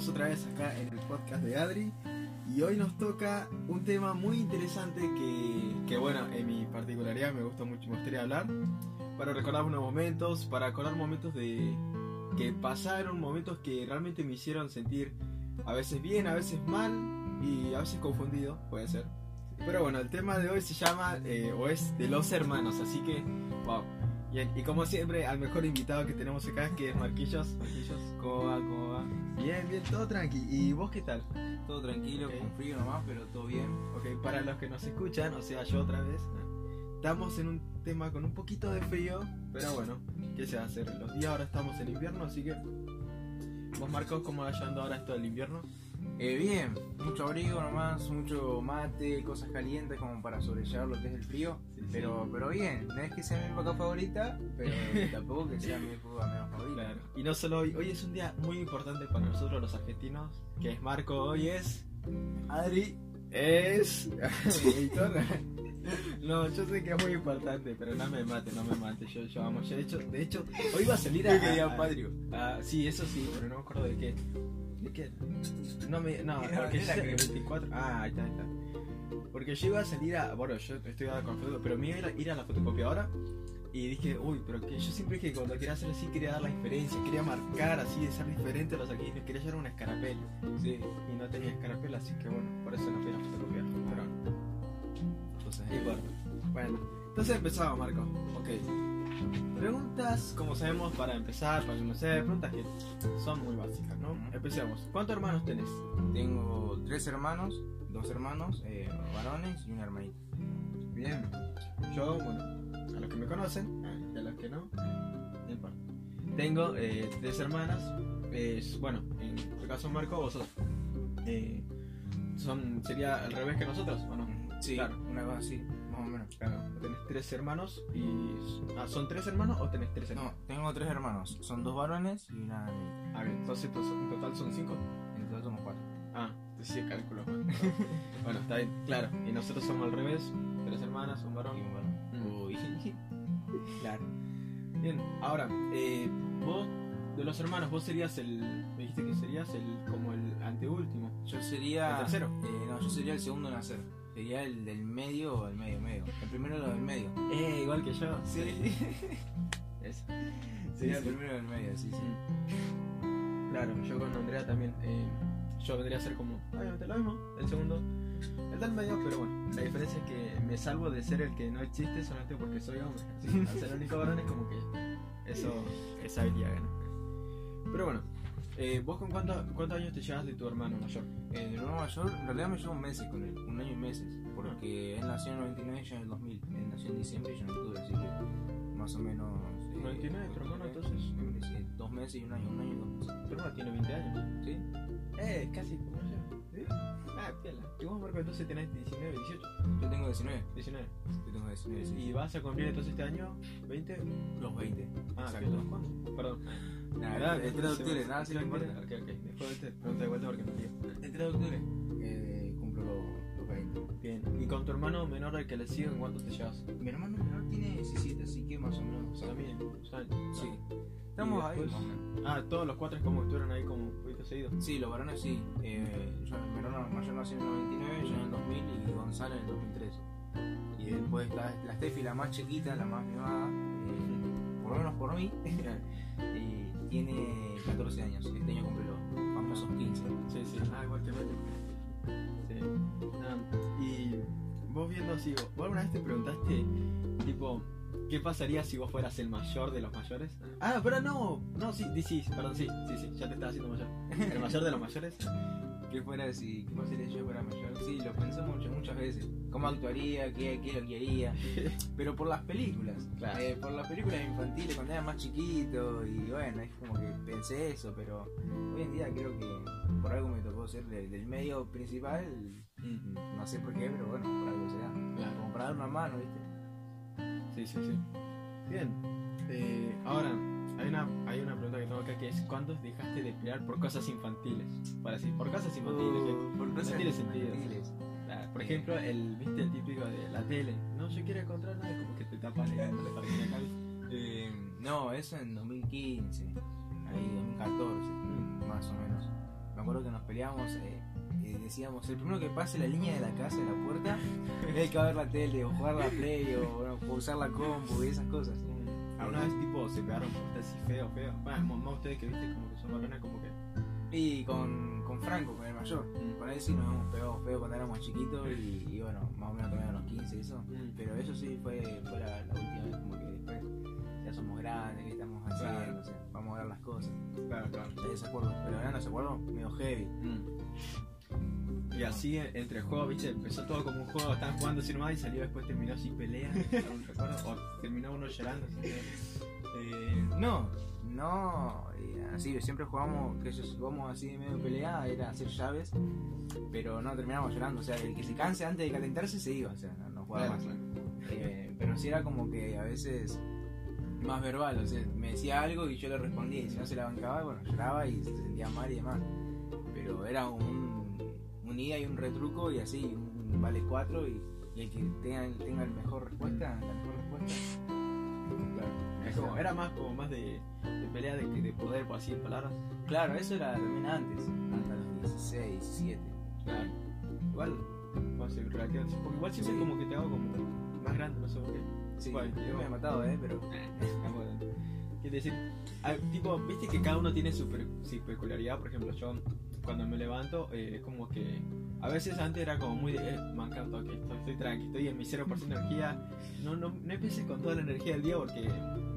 Estamos otra vez acá en el podcast de Adri y hoy nos toca un tema muy interesante que, que bueno, en mi particularidad me gusta mucho, me gustaría hablar para recordar unos momentos, para acordar momentos de que pasaron, momentos que realmente me hicieron sentir a veces bien, a veces mal y a veces confundido, puede ser. Pero bueno, el tema de hoy se llama eh, o es de los hermanos, así que wow. Bien, y como siempre, al mejor invitado que tenemos acá, que es Marquillos. Marquillos, ¿cómo va? ¿Cómo va? Bien, bien, todo tranqui. ¿Y vos qué tal? Todo tranquilo, con frío nomás, pero todo bien. Ok, para los que nos escuchan, o sea, yo otra vez, estamos en un tema con un poquito de frío, pero bueno, ¿qué se va a hacer? Los días ahora estamos en invierno, así que... ¿Vos, Marcos, cómo va llevando ahora esto del invierno? Eh, bien, mucho abrigo nomás, mucho mate, cosas calientes como para sobrellevar lo que es el frío. Sí, sí. pero, pero bien, no es que sea mi época favorita, pero tampoco que sea mi época menos favorita. Claro. Y no solo hoy, hoy es un día muy importante para nosotros los argentinos, que es Marco, hoy es... Adri es... No, yo sé que es muy importante, pero no me mate, no me mate. Yo, yo amo. Yo, de hecho, de hecho, hoy iba a salir a. Hoy que día a- patrio. a- sí, eso sí, pero no me acuerdo de qué. No me. No, porque era que- el 24. Ah, ahí está, ahí está. Porque yo iba a salir a. Bueno, yo estoy ahora con foto, pero me iba a ir a- la fotocopiadora. Y dije, uy, pero que yo siempre dije que cuando quería hacer así quería dar la diferencia, quería marcar así, de ser diferente a los argentinos, quería llevar una escarapel. Sí, Y no tenía escarapel, así que bueno, por eso no fui a la fotocopiar. Pero cosas no importa. Bueno, entonces empezamos, Marco. Ok. Preguntas, como sabemos, para empezar, para conocer, preguntas que son muy básicas, ¿no? Empecemos. ¿Cuántos hermanos tenés? Tengo tres hermanos, dos hermanos, eh, varones y una hermanita. Bien. Yo, bueno, a los que me conocen, y a los que no, no importa. Tengo eh, tres hermanas. Es, bueno, en tu caso, Marco, vosotros. Eh, son, ¿Sería al revés que nosotros o no? Sí, Claro. una cosa así. Claro, tenés tres hermanos y... Ah, ¿Son tres hermanos o tenés tres No, hermanos? tengo tres hermanos, son dos varones y una hermanita. Ah, bien, entonces en total son cinco. En total somos cuatro. Ah, sí, cálculo. bueno, está bien, claro. Y nosotros somos al revés, tres hermanas, un varón. Y un varón. Mm. Uy. Claro. Bien, ahora, eh, vos, de los hermanos, vos serías el... Me dijiste que serías el como el anteúltimo. Yo sería. ¿El tercero? Eh, no, yo sería el segundo en nacer. Sería el del medio o el medio medio. El primero lo del medio. Eh, igual que yo. Sí. Eso. Sería Sí, el primero del medio, sí, sí. Mm. Claro, yo con Andrea también. eh, yo vendría a ser como, obviamente lo mismo, el segundo, el del medio, pero bueno, la diferencia es que me salvo de ser el que no existe solamente porque soy hombre. Así al ser el único varón es como que eso, esa habilidad gana. Pero bueno, eh, ¿vos con cuánto- cuántos años te llevas de tu hermano mayor? Eh, mi hermano mayor, en realidad me llevo meses con él, un año y meses. Porque él nació en el 99 y yo en el 2000. Él nació en diciembre y yo en octubre, así que más o menos. eh, 99, tu hermano, entonces. Sí, dos meses y un año, un año y dos meses. Tu hermano tiene 20 años. ¿Sí? Eh, casi como yo. Ah, piola. Y vos, Marco, entonces tenés 19, 18, Yo tengo 19. 19. Yo tengo 19, sí. ¿Y vas a cumplir entonces este año 20? los 20. Ah, Exacto. ¿cuándo? Perdón. Nada, el 3 de octubre, nada, sí, no importa. Ok, ok. Después te pregunto de vuelta porque me lío. El 3 de octubre eh, cumplo los, los 20. Bien. ¿Y con tu hermano menor al que le sigue, en cuánto te llevas? Mi hermano menor tiene 17, así que más o menos. o sea, También. sea, Sí. Estamos ahí. Ah, todos los cuatro es como que estuvieron ahí como un poquito seguidos. Sí, los varones sí. Eh, yo, mi hermano mayor nació en el 99, yo en el 2000 y Gonzalo en el 2003. Y después está la Steffi, la más chiquita, la más mimada, eh, por lo menos por mí, y tiene 14 años. Este año cumple los famosos 15. Sí, sí. Ah, igual que Mati. Sí. Ah, y vos viendo así, ¿vos alguna vez te preguntaste, tipo, qué pasaría si vos fueras el mayor de los mayores? Ah, pero no, no, sí, sí, sí, perdón, sí, sí, sí, ya te estaba haciendo mayor. ¿El mayor de los mayores? ¿Qué fuera si qué pasaría yo fuera mayor? Sí, lo pensé mucho, muchas veces. ¿Cómo actuaría? ¿Qué, qué lo que haría? Pero por las películas. Claro. Eh, por las películas infantiles cuando era más chiquito y bueno, es como que pensé eso, pero hoy en día creo que por algo me tocó ser del, del medio principal. No sé por qué, pero bueno, por algo será. Claro. Como para dar una mano, ¿viste? Sí, sí, sí. Bien. Eh, ahora, hay una, hay una pregunta que tengo acá que es ¿cuántos dejaste de pelear por cosas infantiles? Para decir, por cosas infantiles. que- Uh, por no cosas tiene sentido. infantiles. Claro, por ejemplo, el, ¿viste el típico de la tele? No, yo quiero encontrar nada, como que te tapan que. Eh, no, eso en 2015, ahí 2014, Mm. más o menos. Me acuerdo que nos peleábamos. Eh, y decíamos, el primero que pase la línea de la casa, de la puerta, es el que va a ver la tele, o jugar la play, o bueno, o usar la compu y esas cosas. ¿Alguna vez tipo se pegaron por así feo, feo? Bueno, más ustedes que viste como que son varones como que... Y con, con Franco, con el mayor. Con él sí nos hemos pegado feo cuando éramos chiquitos y, y bueno, más o menos también a los 15 y eso. Mm. Pero eso sí fue, fue la, la última vez como que después ya somos grandes, ¿qué estamos haciendo? Claro. O sea, vamos a ver las cosas. Claro, claro. De desacuerdo. Pero eran desacuerdos medio heavy. Y así entre juegos, viste, empezó todo como un juego, estaban jugando así nomás y salió después terminó sin pelea, ¿algún recuerdo? O terminó uno llorando. eh, No, no, eh, así siempre jugamos, que ellos jugamos así de medio pelea, era hacer llaves, pero no terminamos llorando, o sea, el que se canse antes de calentarse se iba, o sea, no, no jugaba claro, más. claro. Eh, pero sí era como que a veces más verbal, o sea, me decía algo y yo le respondía, y si no se la bancaba, bueno, lloraba y se sentía mal y demás. Pero era un, un ida y un retruco y así, un vale cuatro y, y el que tenga, tenga la mejor respuesta, la mejor respuesta. Claro. Como, era más como más de, de pelea de, que de poder, por así en palabras. Claro, eso era también antes, hasta los 16, 17. Claro. Igual, puede ser relativamente. Porque igual siempre Sí. como que te hago como más grande, no sé por qué. Sí, Bueno, yo me he matado, ¿eh? Pero Ah. Quiere decir, ah, tipo, viste que cada uno tiene su, su peculiaridad. Por ejemplo, yo cuando me levanto, eh, es como que a veces antes era como muy de, eh, me encanta, que estoy, estoy tranqui, estoy en mi 0% de energía. No, no, no empieces con toda la energía del día porque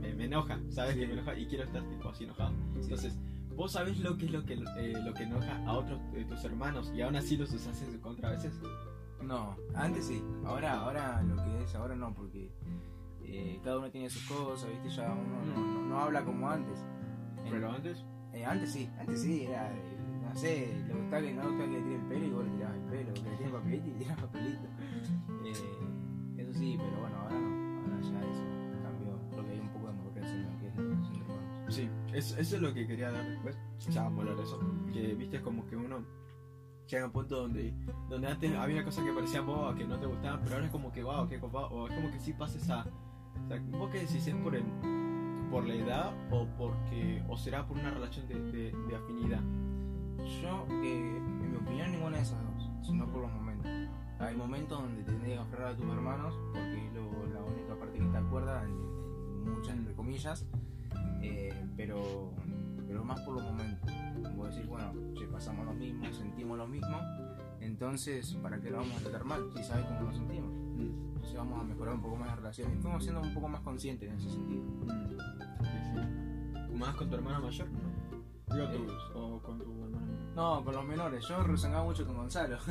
me, me enoja, ¿sabes? Sí. Que me enoja y quiero estar tipo así enojado. Entonces, vos sabés lo que es lo que, eh, lo que enoja a otros de tus hermanos y aún así los usas en contra a veces. no, antes sí. Ahora, ahora lo que es, ahora no, porque eh, cada uno tiene sus cosas, ¿viste? Ya uno no, no- no habla como antes. Pero antes, Eh, antes sí, antes sí, era, eh, no sé, le gustaba que no gustaba que le tire el pelo y vos le tirabas el pelo, que le tire papelito y le tirabas papelito. Eh, eso sí, pero bueno, ahora no, ahora ya eso cambió, porque hay un poco de madurez en lo que es la relación de hermanos. Sí, eso, eso es lo que quería dar después. Ya vamos a hablar de eso. Que viste como que uno llega a un punto donde, donde antes había cosas que parecían bobas, que no te gustaban, pero ahora es como que wow, qué copado. O es como que sí pasa esa. O sea, ¿vos qué decís? ¿Es por, el, por la edad o porque. o será por una relación de, de, de afinidad? Yo, eh, en mi opinión, ninguna de esas dos, sino por los momentos. Hay momentos donde te tendrías que aferrar a tus hermanos, porque es lo- la única parte que te acuerda, en, en muchas entre comillas, eh, pero, pero más por los momentos. Vos decís, bueno, che, pasamos lo mismo, sentimos lo mismo, entonces, ¿para qué lo vamos a tratar mal? Si sabes cómo nos sentimos. Entonces vamos a mejorar un poco más la relación y fuimos siendo un poco más conscientes en ese sentido. Sí. ¿Más con tu hermano mayor? No. Digo, tus- o con tu. No, con los menores. Yo rezongaba mucho con Gonzalo.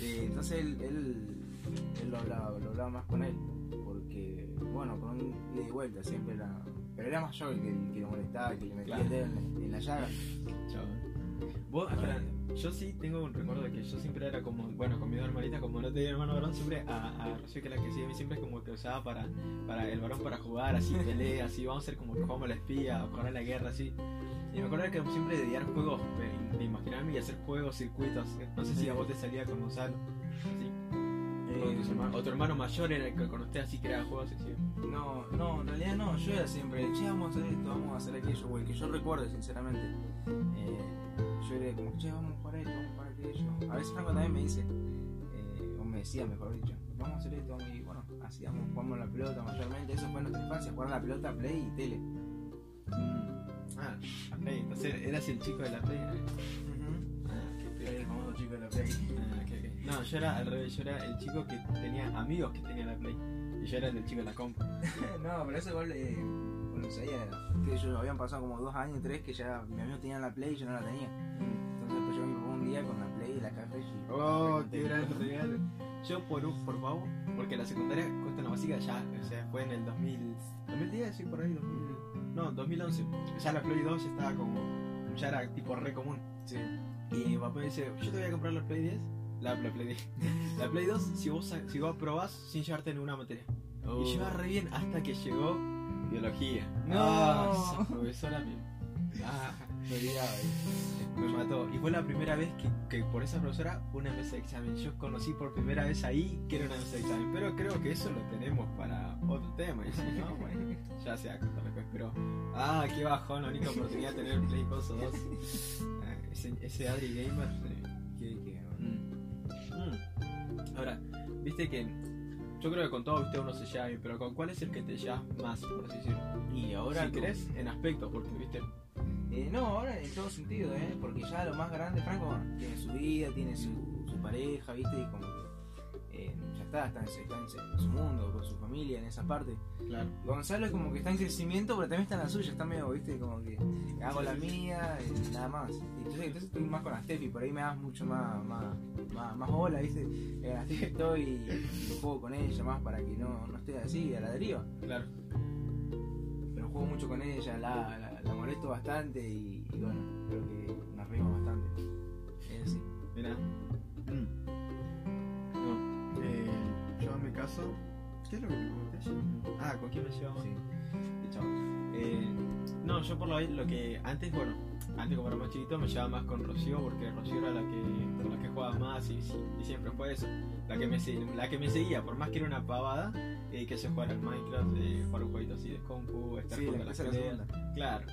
Eh, entonces él, él, él lo, hablaba, lo hablaba más con él. Porque, bueno, con un ida y vuelta siempre era. Pero era más yo el que, el que lo molestaba, el que le metía Claro. el dedo en, en la llaga. Chao. Vos, espera, yo sí tengo un recuerdo de que yo siempre era como, bueno, con mi dos hermanitas, como no tenía hermano varón, siempre a, a Rocío, que la que sigue a mí, siempre es como que usaba para, para el varón para jugar, así, pelea, así, vamos a hacer como que jugamos a la espía, o jugar a la guerra, así. Y me acuerdo que siempre de idear juegos, de, imaginarme y hacer juegos, circuitos, eh, no sé si a vos te salía con Gonzalo, tus hermanos, o tu hermano mayor era el que con usted así creaba juegos, así. No, no, en realidad no. Yo era siempre, che, vamos a hacer esto, vamos a hacer aquello, güey. Que yo recuerde, sinceramente. Eh, yo era como, che, vamos a jugar esto, vamos a jugar aquello. A veces Franco también me dice, eh, o me decía, mejor dicho, vamos a hacer esto. Y bueno, hacíamos, jugamos la pelota mayormente. Eso fue nuestra infancia, jugar la pelota, play y tele. Ah, la Play, entonces eras el chico de la Play. eh. Ah, qué el famoso chico de la play. Ah. No, yo era al revés, yo era el chico que tenía amigos que tenían la Play. Y yo era el chico de la compu. no, pero eso igual, eh, bueno, sabía, que ellos habían pasado como dos años, tres, que ya mi amigo tenía la play y yo no la tenía. Entonces después yo me papá un día con la play y la caja y... Oh, qué gran regalo. Yo por un, por favor, porque la secundaria cuesta una básica ya, o sea, fue en el 2000, 2010, sí, por ahí, 2000, no, 2011. Ya la Play 2 ya estaba como, ya era tipo re común. Sí. Y mi papá me dice, yo te voy a comprar la Play 10, la, la Play 10, la Play 2 si vos, si vos probás sin llevarte ninguna materia. Oh. Y iba re bien hasta que llegó biología. No. Ah, esa profesora me, ah, Me olvidaba ahí. me mató. Y fue la primera vez que, que por esa profesora fue una mesa de examen. Yo conocí por primera vez ahí que era una mesa de examen. Pero creo que eso lo tenemos para otro tema. Y si no, bueno, ya se va a contar después. Pero, ah, qué bajón, la única oportunidad de tener Play Coso 2. Ah, ese, ese Adri Gamer. eh, Que, que, mm, mm. Ahora, viste que yo creo que con todo viste uno se lleva bien, pero ¿con cuál es el que te llevas más, por así decirlo? y ahora si querés, en aspecto, porque viste. Eh, no, ahora en todo sentido, ¿eh? Porque ya lo más grande, Franco, tiene su vida, tiene su, su pareja, ¿viste? Y como está, está, en, su- está en su- en su mundo, con su familia, en esa parte. Claro. Gonzalo es como que está en crecimiento, pero también está en la suya, está medio, ¿viste? Como que hago la mía y nada más. Entonces, entonces estoy más con la Steffi, por ahí me das mucho más, más, más, más bola, ¿viste? En la Steffi estoy y, y juego con ella más para que no, no esté así a la deriva. Claro. Pero juego mucho con ella, la, la, la molesto bastante y, y bueno, creo que nos reímos bastante. Es así. Mira. No. En mi caso. ¿Qué es lo que me pregunté? Ah, ¿con quién me llevaba? Sí. Chao. Eh, no, yo por lo, lo que antes, bueno, antes como era más chiquito me llevaba más con Rocío porque Rocío era la que, con la que jugaba más y, y siempre fue eso. La que, me, se- la que me seguía, por más que era una pavada, eh, que se jugara al Minecraft, eh, jugar un jueguito así de compu, estar Sí, la la segunda. Claro.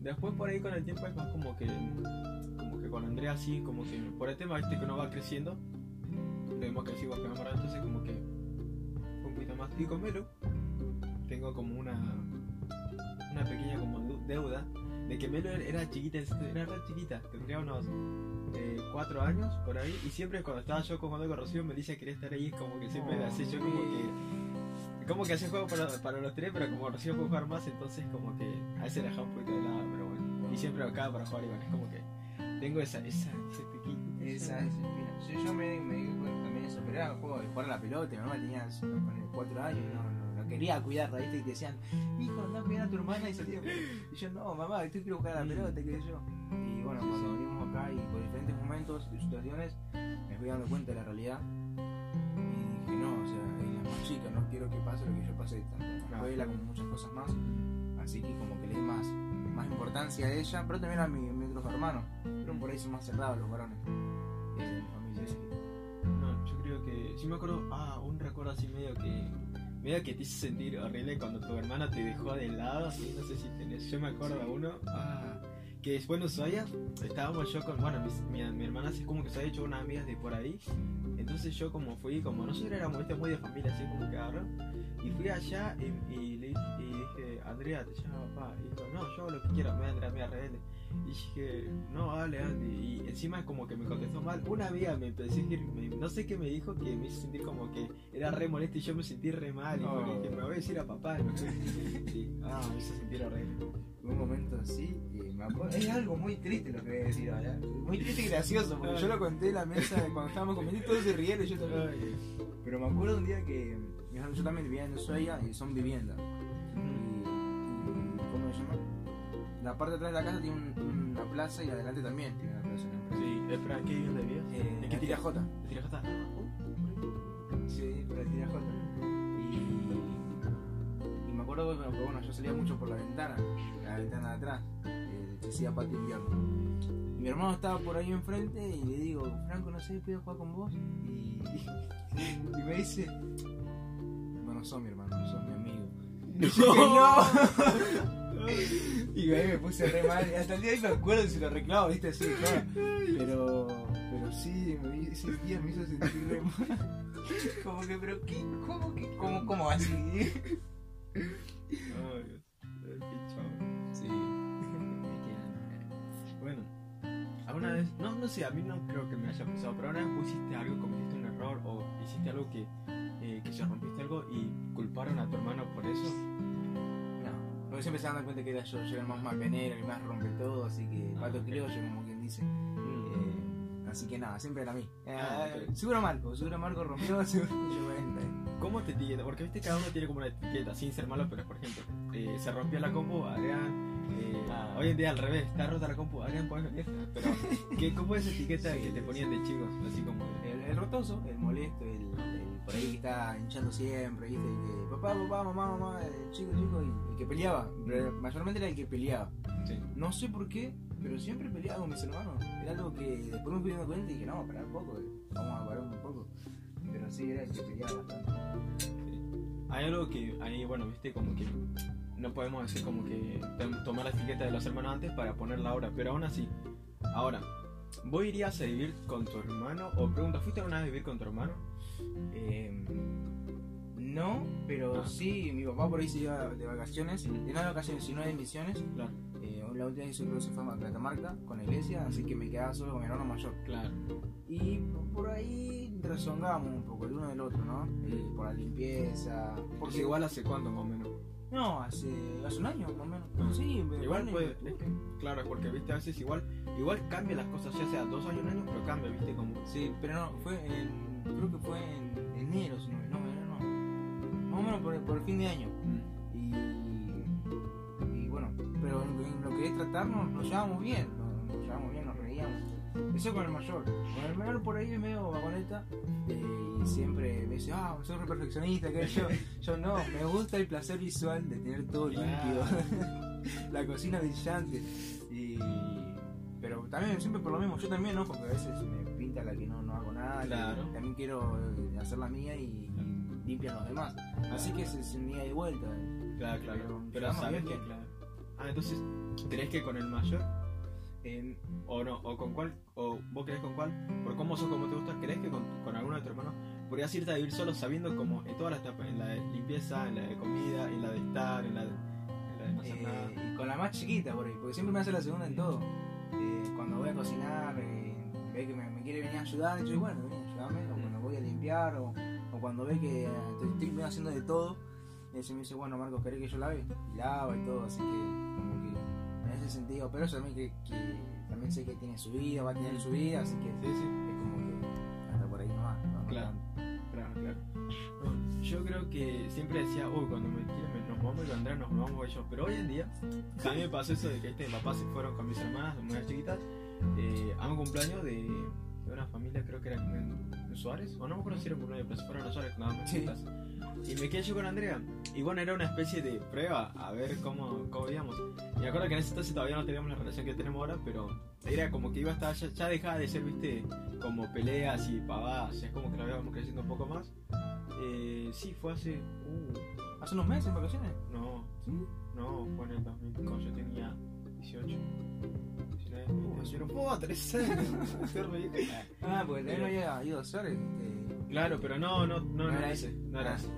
Después por ahí con el tiempo es más como que como que con Andrea así, como que por el tema este que uno va creciendo, vemos que sigo acá entonces como que un poquito más. Y con Melo tengo como una una pequeña como deuda de que Melo era chiquita, era re chiquita, tendría unos eh, cuatro años por ahí, y siempre cuando estaba yo jugando con Rocío, Melissa quería estar ahí, es como que siempre Oh, así, yo como que como que hacía juego para, para los tres, pero como Rocío puede jugar más, entonces como que a veces dejaba un poquito de lado, pero bueno. Y siempre acá para jugar, bueno, es como que tengo esa, esa, ese piquito. Esa es, mira, yo, yo me, me pero era un juego de jugar a la pelota, mi mamá tenía poner, cuatro años y no, no, no quería cuidarla, ¿viste? Y te decían, hijo, andá a cuidar a tu hermana y salía Y yo, no, mamá, yo quiero jugar a la pelota, qué sé yo. Y bueno, cuando venimos acá y por diferentes momentos y situaciones, me fui dando cuenta de la realidad. Y dije, no, o sea, es la más chica, no quiero que pase lo que yo pasé, tanto en la escuela como muchas cosas más. Así que como que le di más, más importancia a ella, pero también a mi, mis otros hermanos. Pero por ahí son más cerrados los varones. eh, de mi familia. Sí, sí. Creo que. Sí me acuerdo. Ah, un recuerdo así medio que. Medio que te hizo sentir horrible cuando tu hermana te dejó de lado. Así, no sé si tenés. Yo me acuerdo de uno. Ah, que después en Ushuaia estábamos yo con. Bueno, mis- mi, mi hermana así como que se había hecho unas amigas de por ahí. Entonces yo, como fui, como nosotros éramos muy de familia, así como que agarró. Y fui allá y, y y dije, Andrea, te llama papá. Y dijo, no, yo hago lo que quiero, me voy a Andrea, me rebelde. Y dije, no, dale, Andy. Y encima como que me contestó mal. Una amiga me empezó a decir, me- no sé qué me dijo, que me hizo sentir como que era re molesto y yo me sentí re mal. Y dije, me voy a decir a papá. Sí, ah, me hizo sentir horrible. un momento así, y me acuerdo- es algo muy triste lo que voy a decir ahora. Muy triste y gracioso, porque yo lo conté en la mesa cuando estábamos comiendo y todos se rieron, yo también. Ay. Pero me acuerdo un día que yo yo también vivía en Ushuaia y son viviendas. La parte de atrás de la casa tiene un- una plaza y adelante también tiene una plaza. Sí, espera, ¿qué vivienda vivías? Eh, ¿En la qué tira J. Sí, por la tira J. Y, y me acuerdo bueno, que bueno, yo salía mucho por la ventana, la ventana de atrás, eh, que decía patio invierno. Y mi hermano estaba por ahí enfrente y le digo, Franco, no sé, ¿puedo jugar con vos? Y, y me dice, bueno, sos mi hermano, sos mi amigo. Y yo que no. Y ahí me puse re mal. y Hasta el día de hoy me acuerdo si lo reclamo, viste, así de joda. Pero, pero sí, me, ese día me hizo sentir re mal. Como que, pero qué, cómo que, cómo, cómo así? Ay, Dios. Qué chavo. Sí. Bueno, alguna vez, no, no sé, a mí no creo que me haya pasado, pero alguna vez algo, cometiste un error o hiciste algo que, eh, que se rompiste algo y culparon a tu hermano por eso. Porque siempre se dan cuenta que era yo, yo era el más macanero, el más rompe todo, así que Ah, pato criollo, como quien dice. Eh, así que nada, siempre era a mí. Ah, Eh, ok. Seguro Marco, seguro Marco rompió, seguro yo. ¿Cómo te etiqueta? Porque viste cada uno tiene como una etiqueta, sin ser malo, pero por ejemplo, eh, se rompió la compu, Adrián. eh, Ah. Hoy en día al revés, está rota la compu, Adrián, puedes venir. Pero, ¿qué, ¿cómo es esa etiqueta que te ponían de chicos? Así como. El, el rotoso, el molesto, el por ahí que está hinchando siempre, ¿viste? Que, papá, papá, mamá, mamá, el chico, chico, y el que peleaba. Pero mayormente era el que peleaba. Sí. No sé por qué, pero siempre peleaba con mis hermanos. Era algo que después me fui dando cuenta y dije, no, parar un poco, eh, vamos a parar un poco. Pero sí, era el que peleaba bastante. Hay algo que ahí, bueno, viste, como que no podemos decir como que tom- tomar la etiqueta de los hermanos antes para ponerla ahora, pero aún así, Ahora, ¿vos irías a vivir con tu hermano? O pregunta, ¿fuiste alguna vez a vivir con tu hermano? Eh, no, pero Ah. sí, mi papá por ahí se iba de vacaciones, y no de vacaciones, sino de misiones. Claro. Eh, la última vez creo que se fue a Catamarca con la iglesia, así que me quedaba solo con mi hermano mayor. Claro. Y por ahí rezongamos un poco el uno del otro, ¿no? Eh, por la limpieza. Porque igual hace cuánto más o menos. No, hace, hace un año más o menos. Ah. Sí, Igual puede, es que, claro, porque viste a veces igual, igual cambian las cosas, ya sea dos años, un año, pero cambia, viste como. Sí, pero no, fue en. Creo que fue en enero, si no, no, enero no. Más o menos por, por el fin de año. Y, y bueno, pero en, lo que es tratarnos, nos llevamos bien, nos, nos llevamos bien, nos reíamos. Eso con el mayor. Con el menor por ahí es medio vagoneta eh, y siempre me dice, ah, soy re perfeccionista, que yo, yo no, me gusta el placer visual de tener todo limpio, la cocina brillante. Y, pero también siempre por lo mismo, yo también, ¿no? Porque a veces me pinta la que no, no nada, Claro. también quiero eh, hacer la mía y, y limpian los demás. Así que es, es un día de vuelta. Claro, claro. Pero Pero sabes que, claro. Ah, entonces, ¿crees que con el mayor? En, o no, o con cuál, o vos crees con cuál, por cómo sos, como te gusta, ¿crees que con, con alguno de tus hermanos podrías irte a vivir solo sabiendo como en todas las etapas, en la de limpieza, en la de comida, en la de estar, en la de, en la de no hacer Eh, nada? y con la más chiquita por ahí, porque siempre me hace la segunda en todo. Eh, cuando voy a cocinar, eh, ve que me quiere venir a ayudar, y yo bueno, ayúdame, o cuando voy a limpiar, o, o cuando ve que estoy, haciendo de todo, se me dice, bueno, Marcos, ¿querés que yo lave? Y lava y todo, así que, como que, en ese sentido, pero eso también que, también sé que tiene su vida, va a tener su vida, así que es como que hasta por ahí nomás. no, Claro. Claro, claro. Yo creo que siempre decía, uy, cuando me nos vamos a Andrea, nos vamos ellos. Pero hoy en día, a mí me pasó eso de que este, mis papás se fueron con mis hermanas, muy chiquitas, eh, a un cumpleaños de, de una familia, creo que era en, Suárez, o no me acuerdo si era cumpleaños, pero se fueron a Suárez nada más. Sí. Y me quedé yo con Andrea. Y bueno, era una especie de prueba, a ver cómo, cómo íbamos. Y me acuerdo que en ese entonces todavía no teníamos la relación que tenemos ahora, pero era como que iba a estar, ya, ya dejaba de ser, viste, como peleas y pavadas, es como que la íbamos creciendo un poco más. Eh, sí, fue hace. Uh, Hace unos meses en vacaciones. no, ¿Sí? no, fue en el 2000, cuando yo tenía 18. 19, 20, yo no puedo, 3 años. Ridículo. Ah, porque también había ido a Suárez. este, Claro, pero no, no, no, no, No era ese, no era Ah. ese.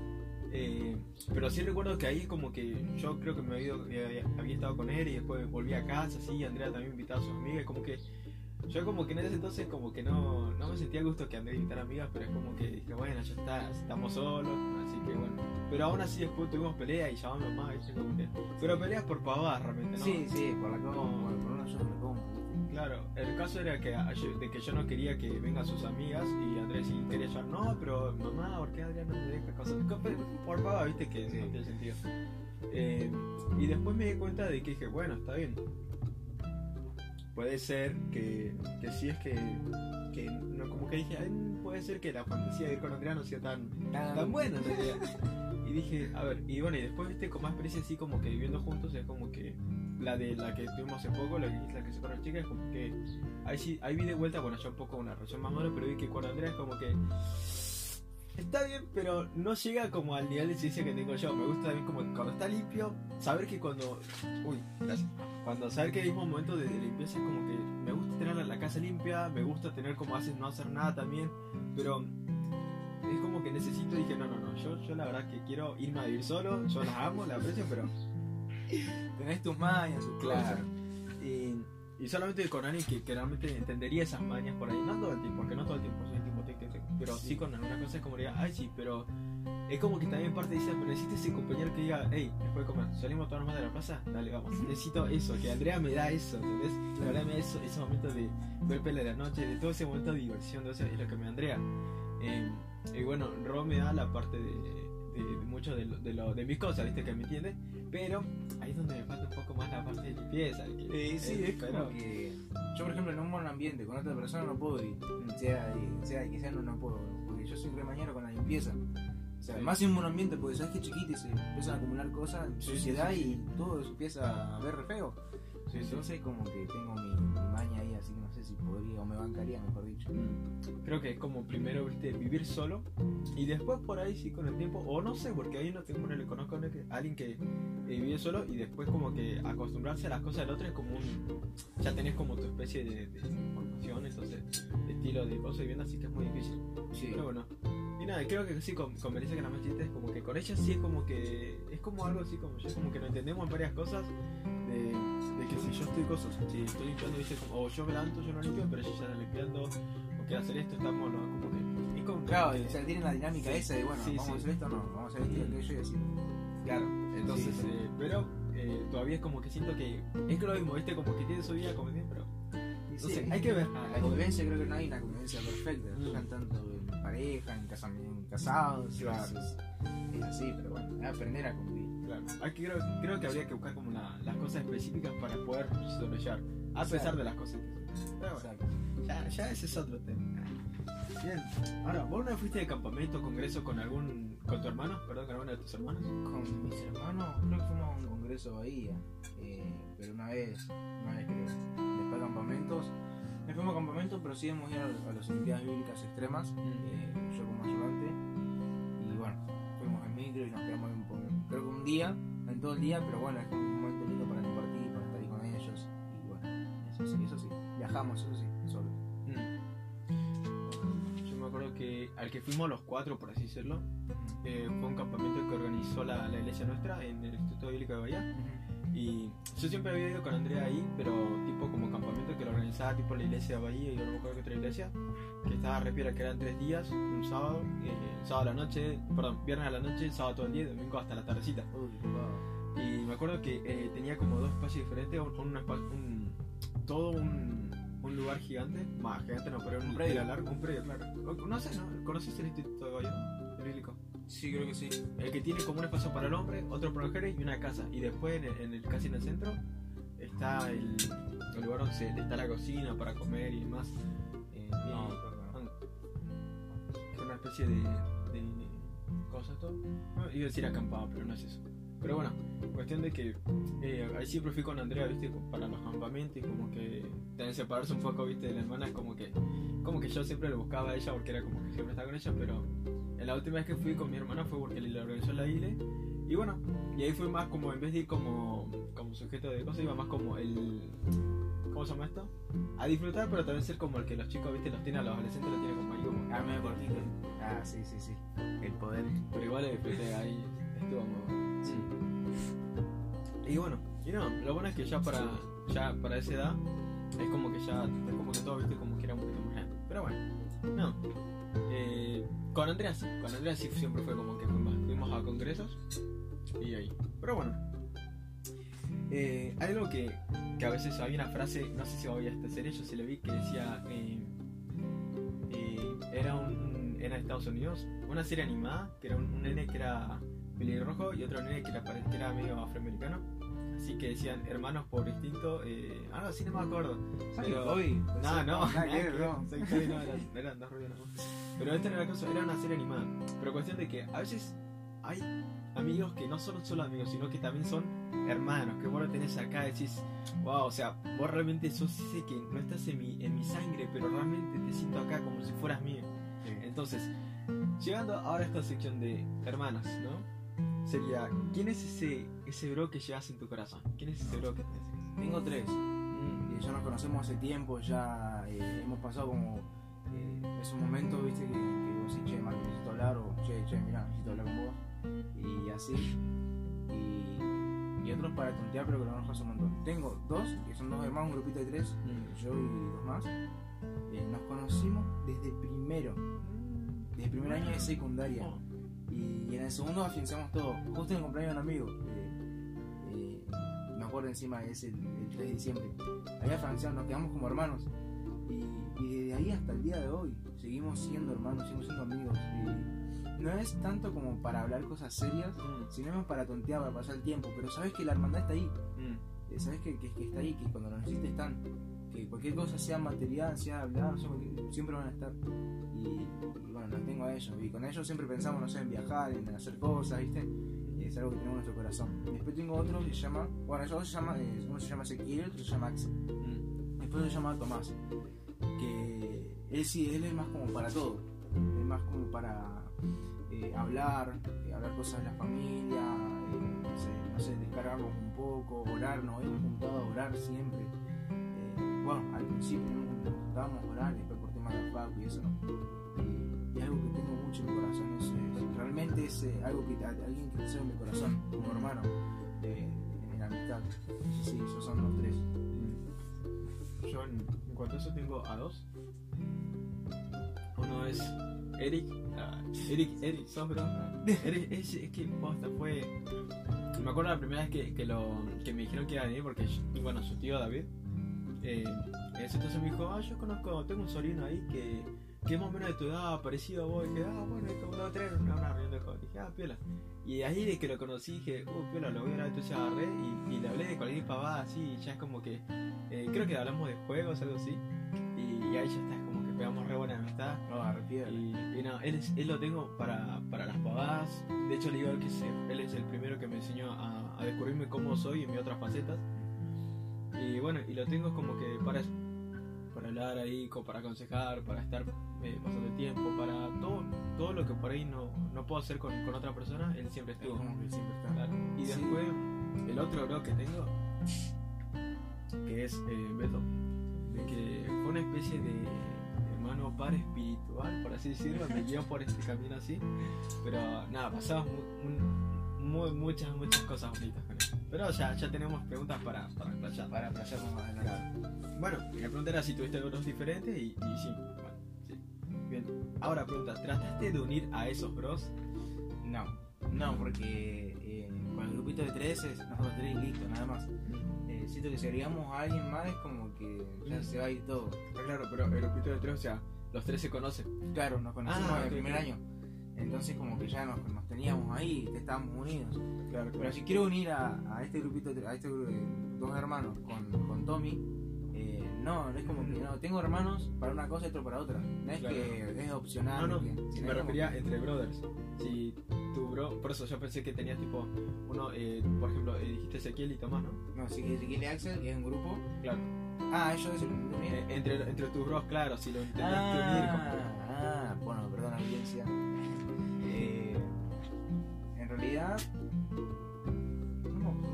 Eh, pero sí recuerdo que ahí como que yo creo que me había, ido- había, había estado con él y después volví a casa, sí, Andrea también invitaba a sus amigas, como que yo como que en ese entonces como que no, no me sentía a gusto que Andrea invitara amigas, pero es como que dije, bueno, ya está, estamos solos, así que bueno. Pero aún así después tuvimos pelea y llamamos más, ¿viste? Como que, pero peleas por pavadas realmente, ¿no? Sí, sí, por la compu, No. por, por una yo no la compu. Claro, el caso era que a- yo- de que yo no quería que vengan sus amigas y Andrés sí quería llevar, no, pero mamá, ¿por qué Adrián no me deja cosas? Por pava, viste que Sí. no tiene sentido. Eh, y después me di cuenta de que dije, bueno, está bien. Puede ser que, que sí es que, que no, como que dije, "Ay, puede ser que la fantasía de ir con Andrea no sea tan, tan buena en realidad. Y dije, a ver, y bueno, y después viste con más experiencia así como que viviendo juntos es como que la de la que tuvimos hace poco, la que, la que se con la chica, es como que ahí sí, ahí vi de vuelta, bueno, ya un poco una relación más mala, pero vi que con Andrea es como que está bien, pero no llega como al nivel de exigencia que tengo yo. Me gusta también como que cuando está limpio, saber que cuando, uy, gracias. Cuando saber que hay un momento de, limpieza es como que me gusta tener la, la casa limpia, me gusta tener como haces no hacer nada también, pero es como que necesito, dije, no, no, no, yo, yo la verdad que quiero irme a vivir solo, yo las amo, las aprecio, pero Tenés tus mañas, Claro. cosas. y, y solamente con alguien que, que realmente entendería esas mañas por ahí, no todo el tiempo, porque no todo el tiempo soy tipo tic, tic, tic, pero sí con algunas cosas como diría, ay sí, pero es como que también parte dice, pero necesito ese compañero que diga, hey, después de comer, salimos todos más de la plaza, dale, vamos, necesito eso, que Andrea me da eso, ¿entendés? Que Andrea me da eso, ese momento de ver de la noche, de todo ese momento de diversión, eso es lo que me da Andrea. Eh, y bueno, Ro me da la parte de, de, de mucho de, lo, de, lo- de mis cosas, ¿viste? Que me entiende, pero ahí es donde me falta un poco más la parte de limpieza. de que- Eh, sí, eh, es como que yo, por ejemplo, en un buen ambiente con otra persona no puedo vivir. Sea, de- sea de que sea, no, no puedo. Porque yo soy remañero con la limpieza. O sea, Sí. más en un ambiente, porque sabes que chiquito y se empiezan a acumular cosas, Sí, suciedad sí, y todo se empieza a ver re feo. Entonces, como que tengo mi, mi maña ahí, así que no sé si podría o me bancaría, mejor dicho. Creo que es como primero, viste, vivir solo y después por ahí sí con el tiempo, o no sé, porque ahí no tengo, le conozco a alguien que eh, vive solo y después como que acostumbrarse a las cosas del otro es como un, ya tenés como tu especie de, de formaciones, o sea, de estilo de cosas viviendo, así que es muy difícil. Sí. Pero bueno, y nada, creo que sí, con, con Melissa que chiste es como que con ella sí es como que, es como algo así como yo, como que no entendemos varias cosas de, de que si yo estoy cosas, si estoy limpiando, dice como, o yo me levanto, yo no limpio, pero ella ya está limpiando, o quiere hacer esto, estamos, ¿no? Como que, es como, Claro, o sea, tienen la dinámica Sí. esa de, bueno, Sí, vamos sí. a hacer esto o no, vamos a hacer esto aquello y así. Claro, entonces, eh, pero eh, todavía es como que siento que es que lo mismo, ¿viste? Como que tiene su vida como tiene, pero no sé, hay que ver. La convivencia creo que no hay una convivencia perfecta, Mm. sean tanto en pareja, en, casa, en casados, Claro. entonces, es así, pero bueno, aprender a convivir. Claro, hay que, creo, creo que habría que buscar como la- las cosas específicas para poder sobrellevar, a pesar de las cosas que son. Pero bueno, ya, ya ese es otro tema. Bien, ahora, ¿vos vez fuiste de campamento, congreso con algún, con tu hermano? Perdón, con alguno de tus hermanos? Con mis hermanos, creo que fuimos a un congreso Bahía, eh, pero una vez, una vez creo. Después de campamentos, nos fuimos a campamentos, pero sí hemos ido a, las Olimpiadas Bíblicas Extremas, eh, yo como ayudante, y bueno, fuimos en micro y nos quedamos ahí un poco, creo que un día, en todo el día, pero bueno, es como un momento lindo para compartir, para estar ahí con ellos, y bueno, eso sí, eso sí, viajamos, eso sí, solo. Mm. Yo me acuerdo que al que fuimos los cuatro, por así decirlo, eh, fue un campamento que organizó la, la iglesia nuestra en el Instituto Bíblico de Bahía. Y yo siempre había ido con Andrea ahí, pero tipo como campamento que lo organizaba tipo la iglesia de Bahía y yo no me acuerdo qué otra iglesia, que estaba repiera que eran tres días, un sábado, eh, sábado a la noche, perdón, viernes a la noche, sábado todo el día y domingo hasta la tardecita. Uy, wow. Y me acuerdo que eh, tenía como dos espacios diferentes, un, un un- todo un, un lugar gigante, más gigante no, pero un, predio. largo, un predio, claro. No sé, ¿no? ¿Conoces el Instituto de Bahía? Sí, creo que sí. El que tiene como un espacio para el hombre, otro para mujeres y una casa. Y después, en el, en el- casi en el centro, está el, el lugar donde se- está la cocina para comer y demás. Eh, y- No, es una especie de, de cosas todo. No, iba a decir acampado, pero no es eso. Pero bueno, cuestión de que eh, ahí siempre fui con Andrea, viste, para los campamentos y como que también separarse un poco, viste, de la hermana es como que, como que yo siempre lo buscaba a ella porque era como que siempre estaba con ella, pero la última vez que fui con mi hermana fue porque le organizó la isla y bueno, y ahí fue más como, en vez de ir como, como sujeto de cosas, iba más como el, ¿cómo se llama esto? A disfrutar, pero también ser como el que los chicos, viste, los tiene a los adolescentes, los tiene como ahí como... Ah, medio cortito. Ah, sí, sí, sí. El poder. Pero igual disfruté ahí, estuvo muy bueno. Sí. Y bueno, y no, lo bueno es que ya para, ya para esa edad es como que ya, es como que todo viste como que era un poquito más grande. Pero bueno, no. Eh, con Andrea sí, con Andrea sí siempre fue como que fuimos, a congresos y ahí. Pero bueno. Eh, algo que, que a veces había una frase, no sé si había esta serie, yo sí la vi, que decía, eh, eh, era un, era de Estados Unidos, una serie animada, que era un, un nene que era pelirrojo y otro nene que era, que era medio afroamericano. Así que decían hermanos por instinto, eh, algo así no me acuerdo. Pero- Bobby? No, no, no. No, eran, eran dos rubios. Pero esta no era cosa, era una serie animada. Pero cuestión de que a veces hay amigos que no son solo amigos, sino que también son hermanos, que vos lo tenés acá y decís, wow, o sea, vos realmente sos ese que no estás en mi, en mi sangre, pero realmente te siento acá como si fueras mío. Entonces, llegando ahora a esta sección de hermanas, ¿no? Sería, ¿quién es ese, ese bro que llevas en tu corazón? ¿Quién es ese bro que tenés? Tengo tres. Mm, Eh, ya nos conocemos hace tiempo, ya eh, hemos pasado como eh, esos momentos, viste, que, que vos decís, che, Marco, necesito hablar, o che, che, mirá, necesito hablar con vos, y así. Y, y otros para tontear, pero que lo conozco hace un montón. Tengo dos, que son dos hermanos, un grupito de tres, mm. yo y dos más. Eh, nos conocimos desde primero, desde primer año de secundaria. Oh. Y en el segundo afianzamos todo. Justo en el cumpleaños de un amigo. eh, eh, me acuerdo encima, es el, el 3 de diciembre. Ahí afianzamos, nos quedamos como hermanos. Y, y desde ahí hasta el día de hoy seguimos siendo hermanos, seguimos siendo amigos. Y no es tanto como para hablar cosas serias, Mm, sino más para tontear, para pasar el tiempo. Pero sabes que la hermandad está ahí. mm. Eh, sabes que, que, que está ahí, que cuando lo necesites están. Que cualquier cosa, sea material, sea hablar, siempre van a estar. Y, bueno, los tengo a ellos. Y con ellos siempre pensamos, no sé, en viajar, en hacer cosas, ¿viste? Es algo que tenemos en nuestro corazón. Después tengo otro que se llama, bueno, ellos se llama, eh, uno se llama Ezequiel, otro se llama Axel. Después se llama Tomás. Que él sí, él es más como para todo. Es más como para eh, hablar, eh, hablar cosas de la familia, eh, no sé, descargarnos un poco, orar, nos hemos juntado a orar siempre. Eh, bueno, al principio nos juntábamos a orar, después por temas de facu y eso no. Y, y algo que tengo mucho en mi corazón es, es- realmente es eh, algo que alguien que deseo en mi corazón, como hermano, de, en la amistad. Sí, esos son los tres. Yo en, en cuanto a eso tengo a dos. Uno es Eric. ah, Eric, Eric, sos bro. Eric, es, es que posta fue. Me acuerdo la primera vez que, que, lo, que me dijeron que iba a venir porque, bueno, su tío David. Eh, ese entonces me dijo, ah, yo conozco, tengo un sobrino ahí que, que es más o menos de tu edad, parecido a vos. Y dije, ah, bueno, como lo voy a traer una, una reunión de jóvenes. Dije, ah, piola. Y ahí de que lo conocí dije, uh, piola, lo voy a ver, entonces agarré y, y le hablé de cualquier pavada así, y ya es como que, eh, creo que hablamos de juegos, algo así, y, y ahí ya está, es como que pegamos re buena amistad. No, arrepiento. Y, y no, él, es- él lo tengo para, para las pavadas, de hecho le digo que se- él es el primero que me enseñó a, a descubrirme cómo soy en mis otras facetas, y bueno, y lo tengo como que para eso, para hablar ahí, para aconsejar, para estar eh, pasando el tiempo, para todo, todo lo que por ahí no, no puedo hacer con, con otra persona, él siempre Es estuvo. como que siempre está. Claro. Y Sí. después, el otro bro que tengo, que es eh, Beto, que fue una especie de hermano par espiritual, por así decirlo, me guió por este camino así, pero nada, pasamos muy, muchas, muchas cosas bonitas. Pero ya, ya tenemos preguntas para, para explayar. Para playarnos más adelante. Bueno, la pregunta era si tuviste bros diferentes y, y sí, bueno, sí. Bien, ahora pregunta, ¿trataste de unir a esos bros? No, no, porque eh, con el grupito de tres es nosotros tres y listo, nada más. Eh, siento que si agregamos a alguien más es como que ya se va a ir todo. Claro, pero el grupito de tres, o sea, los tres se conocen. Claro, nos conocimos Ah, en el primer año. Entonces como que ya nos, nos teníamos ahí, estábamos unidos. Claro, Pero si quiero unir a, a este grupito, a este grupo de dos hermanos con, con Tommy, eh, no, no es como que no, tengo hermanos para una cosa y otro para otra. No es Claro. que es opcional. No, no, que- sino me como refería entre brothers. Si tu bro, por eso yo pensé que tenías tipo uno, eh, por ejemplo, eh, dijiste Ezequiel y Tomás, ¿no? No, si Ezequiel y Axel es un grupo. Claro. Ah, ellos es Eh, entre, entre tus bros, claro, si lo unir como. Ah, ah, bueno, perdón audiencia. En realidad,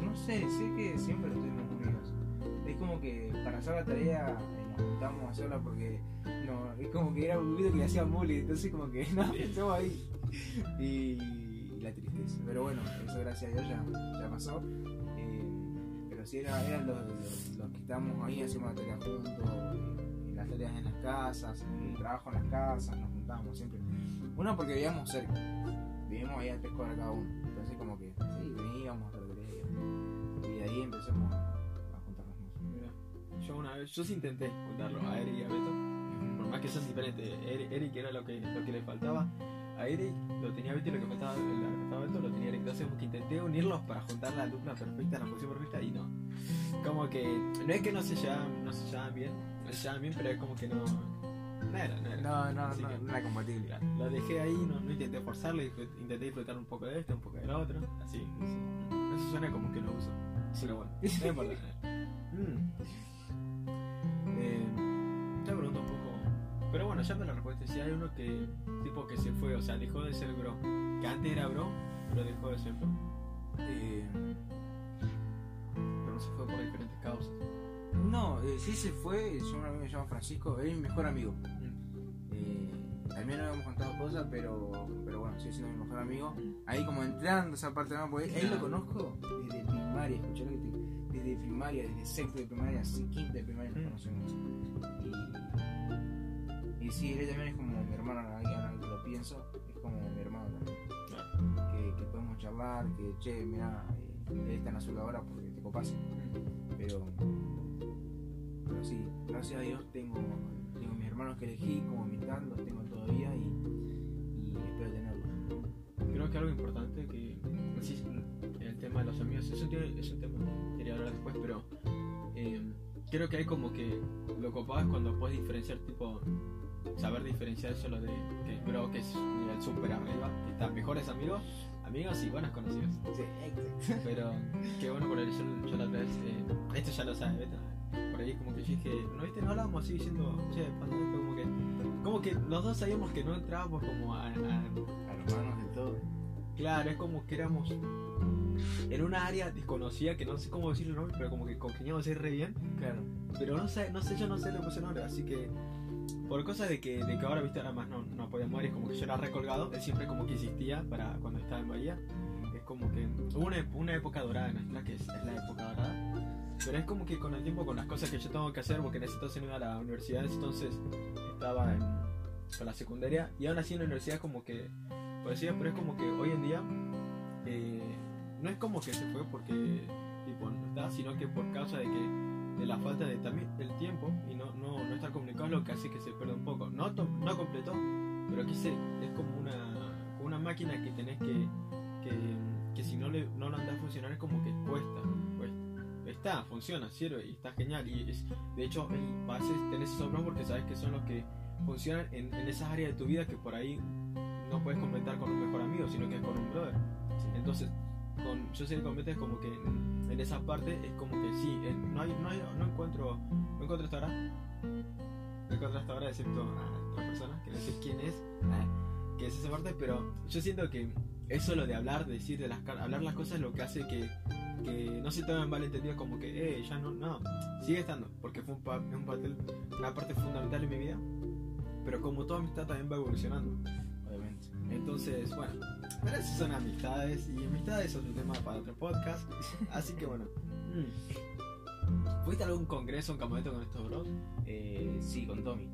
no, sé, sé que siempre estuvimos unidos. Es como que para hacer la tarea eh, nos juntamos a hacerla porque no, es como que era un video que le hacían bullying, entonces como que no, estamos ahí. Y, y la tristeza. Pero bueno, eso gracias a Dios ya, ya pasó. Eh, pero sí era, eran los, los, los que estábamos ahí haciendo la tarea juntos, eh, las tareas en las casas, el trabajo en las casas, nos juntábamos siempre. Uno porque vivíamos cerca, vivimos ahí a tres cuadras cada uno, entonces como que sí, veníamos a tarea. Y de ahí empezamos a, a juntarnos más. Yo una vez, yo sí intenté juntarlo a Eric y a Beto, por más que son diferentes. Eric, Eric era lo que, lo que le faltaba. A Eric lo tenía Beto y lo que faltaba, lo que faltaba Beto lo tenía Eric. Entonces como que intenté unirlos para juntar la dupla perfecta, la posición perfecta y no. Como que no es que no se llevan, no se llevan bien, no se llevan bien, pero es como que no. No era, no era. No, no, no, no era compatible. Lo dejé ahí, no, no intenté forzarlo, dije- intenté disfrutar un poco de este, un poco del otro, así. Eso suena como que lo uso. Pero bueno, no importa. Mm. Eh, te pregunto un poco. Pero bueno, ya me lo respondiste. Si hay uno que, tipo que se fue, o sea, dejó de ser bro. Que antes era bro, pero dejó de ser bro. Eh, Pero no se fue por diferentes causas. No, eh, sí se fue, yo un amigo me llamo Francisco, él es mi mejor amigo. Eh, también no habíamos contado cosas, pero, pero bueno, sigue siendo mi mejor amigo. Ahí como entrando esa parte más, porque él lo conozco desde primaria, escuché lo que te desde primaria, desde sexto de primaria, quinto de primaria nos Mm. conocemos. Y, y sí, él también es como mi hermano, ahora que lo pienso, es como mi hermano también. Que, que podemos charlar, que che, mira, él está en azul ahora porque te copas. Pero, pero sí, gracias a Dios tengo, tengo mis hermanos que elegí como mitad, los tengo todavía y, y espero tenerlos. Creo que algo importante que sí, el tema de los amigos es un, tema- es un tema que quería hablar después, pero eh, creo que hay como que lo copado es cuando puedes diferenciar, tipo, saber diferenciar solo de que bro, que es un nivel súper arriba, que están mejores amigos, Amigos y buenos conocidos. Sí, exacto. Pero qué bueno por ahí yo, yo la vez, eh, esto ya lo sabe, Beto. Por ahí como que yo dije, ¿no viste? No hablábamos así diciendo, che, pasa esto, como que, como que los dos sabíamos que no entrábamos como a, a- Hermanos del todo. claro, es como que éramos en una área desconocida que no sé cómo decirlo, ¿no? pero como que congeniamos ahí re bien, Claro. pero no sé, no sé, yo no sé lo que puse nombre, así que por cosas de que, de que ahora, viste, ahora más no, no podía morir, es como que yo era recolgado, él siempre como que existía para cuando estaba en Bahía, es como que hubo una, una época dorada nuestra que es, es la época dorada pero es como que con el tiempo con las cosas que yo tengo que hacer porque no iba a la universidad entonces estaba en, la secundaria y aún así en la universidad como que pues decía pero es como que hoy en día eh, no es como que se fue porque tipo no está sino que por causa de que de la falta de también el tiempo y no, no, no estar comunicado es lo que hace que se pierda un poco no no completó pero aquí se, es como una una máquina que tenés que que, que si no, le, no lo andas a funcionar es como que cuesta. Está, funciona, sirve y está genial. Y es, de hecho, el- a tenés esos bros porque sabes que son los que funcionan en, en esas áreas de tu vida que por ahí no puedes completar con un mejor amigo, sino que es con un brother. Entonces, con, con Beto es como que en, en esa parte es como que sí, en- no, hay, no, hay, no encuentro no encuentro hasta ahora. No encuentro hasta ahora, excepto a otra persona, que no sé quién es, ah, que es esa parte, pero yo siento que eso lo de hablar, de decir, de las hablar las cosas es lo que hace que, que no se tomen mal entendido como que, eh, ya no, no, sigue estando, porque fue un, pa- un papel, una parte fundamental en mi vida, pero como toda amistad también va evolucionando. Obviamente. Entonces, bueno, pero esas son amistades y amistades es otro tema para otro podcast, así que bueno. mm. ¿Fuiste a algún congreso, un campamento con estos bros? Eh, sí, con Tommy.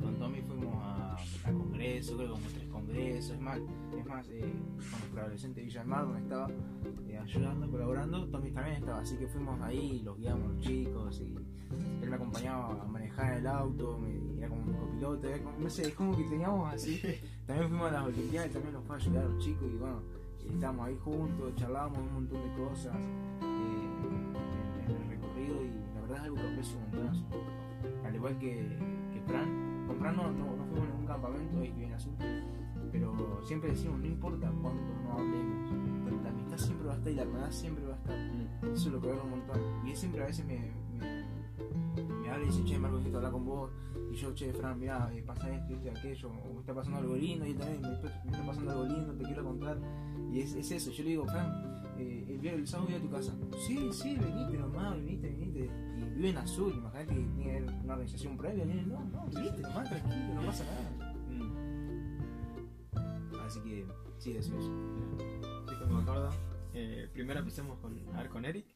Con Tommy fuimos a, a congresos, creo que como tres congresos. Es más, es más eh, con nuestro adolescente Villa del Mar, donde estaba eh, ayudando, colaborando, Tommy también estaba. Así que fuimos ahí, los guiamos los chicos y él me acompañaba a manejar el auto, me, era como un copiloto, era como, no sé, es como que teníamos así. También fuimos a las Olimpiadas, también nos fue a ayudar a los chicos y bueno, estábamos ahí juntos, charlábamos un montón de cosas eh, en, en el recorrido y la verdad es algo que aprecio un montonazo. Al igual que, que Fran, Fran no, no, fuimos a ningún campamento que viene azul, pero siempre decimos, no importa cuánto no hablemos, la amistad siempre va a estar y la hermandad siempre va a estar. Eso es lo que veo un montón. Y él siempre a veces me, me, me habla y dice, che, Marco, necesito hablar con vos. Y yo, che, Fran, mirá, eh, pasa esto, esto y aquello, o me está pasando algo lindo, y él también me, está- me está pasando algo lindo, te quiero contar. Y es, es eso, yo le digo, Fran, eh, el, viernes- el sábado voy a tu casa. Sí, sí, venite nomás, venite, venite. Y vive en azul, imagínate que tiene que haber una organización previa. No, no, venite nomás, tranquilo, no pasa nada. Así que, sí, eso es. Sí, que me acuerdo. Eh, primero empecemos con, a ver, con Eric.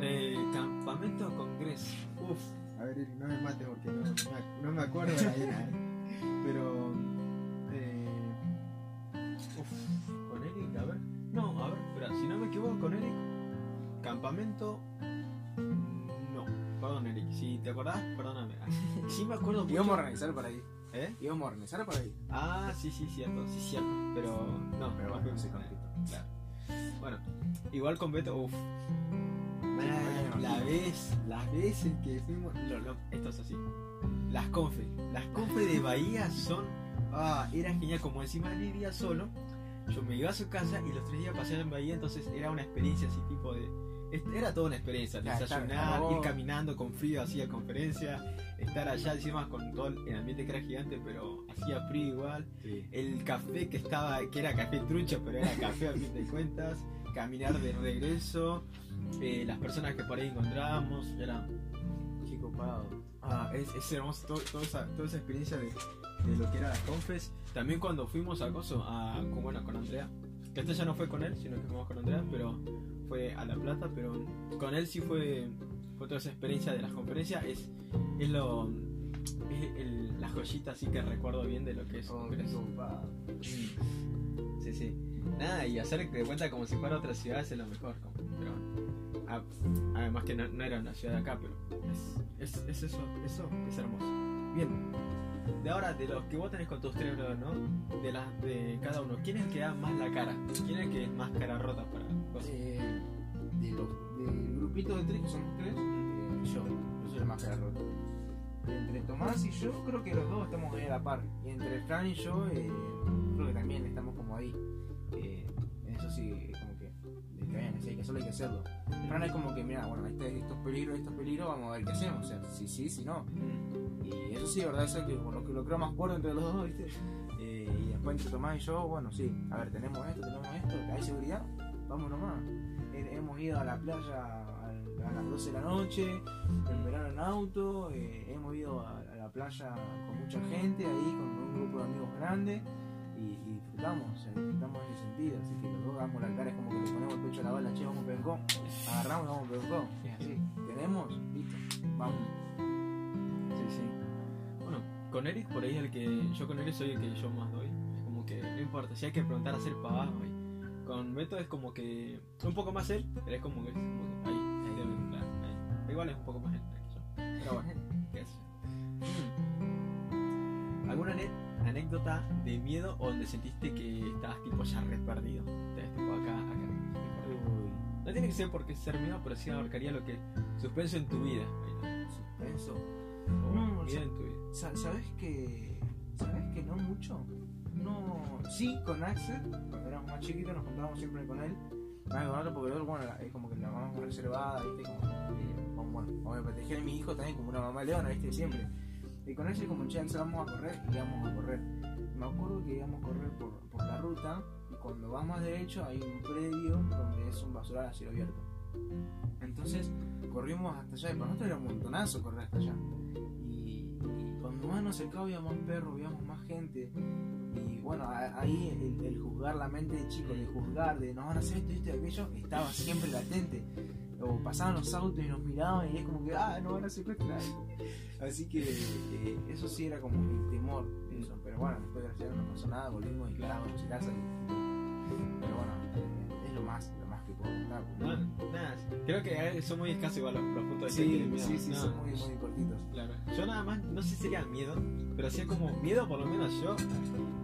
Eh, campamento o congreso. Uf, a ver, Eric, no me mates porque no, no me- acuerdo de la era. Pero. Eh, uf, con Eric, a ver. No, a ver, espera, si no me equivoco, con Eric. Campamento. Perdón, Eric. Si te acordás, perdóname. Sí me acuerdo mucho. Íbamos a organizar para ahí. ¿Eh? Íbamos a organizar para ahí. Ah, sí, sí, cierto, sí, cierto. Pero no, Pero no bueno, se. Claro. Bueno, igual con Beto, uff. la vez, las veces que fuimos. Lo, lo- esto es así. Las confe. Las confe de Bahía son. Ah, era genial. Como encima vivía solo, yo me iba a su casa y los tres días paseaba en Bahía, entonces era una experiencia así, tipo de. Era toda una experiencia, estar- desayunar, ir caminando con frío, hacía conferencia, estar allá encima con todo el ambiente que era gigante, pero hacía frío igual. Sí. el café que estaba, que era café trucho, pero era café a fin de cuentas, caminar de regreso, eh, las personas que por ahí encontrábamos, era, Chico pagado. ah, es, es hermoso, todo- toda, esa, toda esa experiencia de, de lo que era las confes, también cuando fuimos a Coso, a, con, bueno, con Andrea, este ya no fue con él, sino que fuimos con Andrea, pero fue a La Plata, pero con él sí fue, fue toda esa experiencia de las conferencias, es, es lo... Es el- la joyita así que recuerdo bien de lo que es un Oh, pagado. Sí, sí. Nada, y hacer de cuenta como si fuera otra ciudad es lo mejor. como- pero, a- además que no, no era una ciudad de acá, pero es, es, es eso, eso es hermoso. Bien, de ahora, de los que vos tenés con tus tres ¿no? De, las de cada uno, ¿quién es el que da más la cara? ¿Quién es el que es más cara rota para cosas? Eh, de los- del grupito de tres, que somos tres, eh, yo, yo soy el más cara roto. Entre Tomás y yo, creo que los dos estamos ahí a la par. Y entre Fran y yo, eh, creo que también estamos como ahí. Eh, eso sí, como que, bien, si hay que hacerlo, hay que hacerlo. No es como que, mira, bueno, este, estos peligros, estos peligros, vamos a ver qué hacemos, o sea, si sí, si no. Y eso sí, verdad, eso es que, lo, que lo creo más fuerte entre los dos, ¿viste? Eh, y después entre Tomás y yo, bueno, sí, a ver, tenemos esto, tenemos esto, hay seguridad, vamos nomás. Eh, hemos ido a la playa a, a las 12 de la noche, en verano en auto, eh, hemos ido a, a la playa con mucha gente ahí, con un grupo de amigos grande y, y disfrutamos, disfrutamos en ese sentido, así que los dos damos la cara, es como que le ponemos el pecho a la bala, che, vamos a Pencón, agarramos y vamos a Pencón, es así, tenemos, listo, vamos. Sí, sí. Con Eric por ahí es el que. Yo con Eric soy el que yo más doy. Es como que no importa, si hay que preguntar a hacer para abajo. y Con Beto es como que. Un poco más él, pero es como que. es como que ahí, ahí claro, ahí. Igual es un poco más él que yo. Pero bueno, qué sé. Mm. ¿Alguna anécdota de miedo o donde sentiste que estabas tipo ya re perdido? Te tipo acá, acá. No tiene que ser porque ser miedo, pero sí abarcaría lo que suspenso en tu vida. Suspenso. No, ¿Sabes que ¿Sabes que no mucho? No. Sí, con Axel, cuando éramos más chiquitos nos juntábamos siempre con él. Más que con otro porque él, bueno, la- es como que la mamá es reservada, ¿viste? Como, eh, como, bueno, como me protegía a mi hijo también como una mamá leona, ¿viste? Siempre. Y con Axel, como che, vamos a correr, y íbamos a correr. Me acuerdo que íbamos a correr por, por la ruta, y cuando vas más derecho hay un predio donde es un basural a cielo abierto. Entonces corrimos hasta allá, y para nosotros era un montonazo correr hasta allá. Cuando más nos acercábamos había más perros, habíamos más gente. Y bueno, ahí el, juzgar la mente de chico, de juzgar, de no van a hacer esto, esto y aquello, estaba siempre latente. O pasaban los autos y nos miraban y es como que, ah, no van a secuestrar. Así que eh, eso sí era como mi temor. Eso. Pero bueno, después gracias a Dios no pasó nada, volvimos y clavamos y casa. y- Pero bueno, es lo más, No, nada, creo que eh, son muy escasos igual los, los puntos de que Sí, sí, sí, No, son muy, muy cortitos. Claro. Yo nada más, no sé si sería miedo, pero hacía como miedo, por lo menos yo,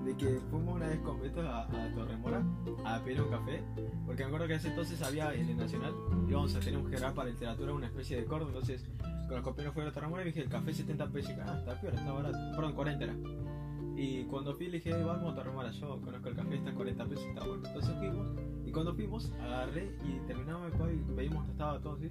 de que fuimos una vez con Beto a, a Torremora a pedir un café, porque me acuerdo que ese entonces había en el Nacional, íbamos a tener un general para literatura, una especie de cordo, entonces con los compañeros fueron a Torremora y dije, el café 70 pesos, y dije, ah, está peor, está barato, perdón, 40 era. Y cuando fui le dije, vamos a Torremora, yo conozco el café, está en 40 pesos, está bueno. Entonces fuimos, y cuando fuimos, agarré y terminamos después y pedimos estaba todo así.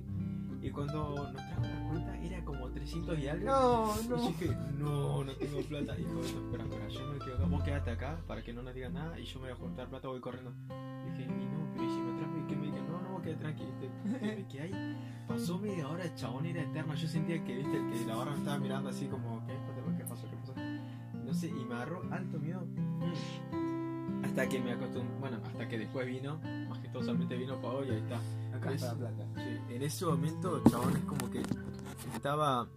Y cuando nos trajo la cuenta era como 300 y algo. No, Y yo dije, no, no tengo plata. Y dijo, "Beto, espera, espera, yo me quedo acá, vos acá para que no nos digan nada y yo me voy a juntar plata, voy corriendo. Y dije, y no, pero ¿y si me trajo y que me digan, no, no, quedé tranquilo. Y me quedé ahí, pasó media hora, el chabón era eterno. Yo sentía que, viste, el que la barra me estaba mirando así como, ¿qué, ¿Qué pasó? ¿Qué pasó? No sé, y me agarró alto miedo. Mm. Hasta que me acostumbré, bueno, hasta que después vino, majestuosamente vino Pau y ahí está. Acá Es- está la plata. Sí, en ese momento, chabón es como que estaba,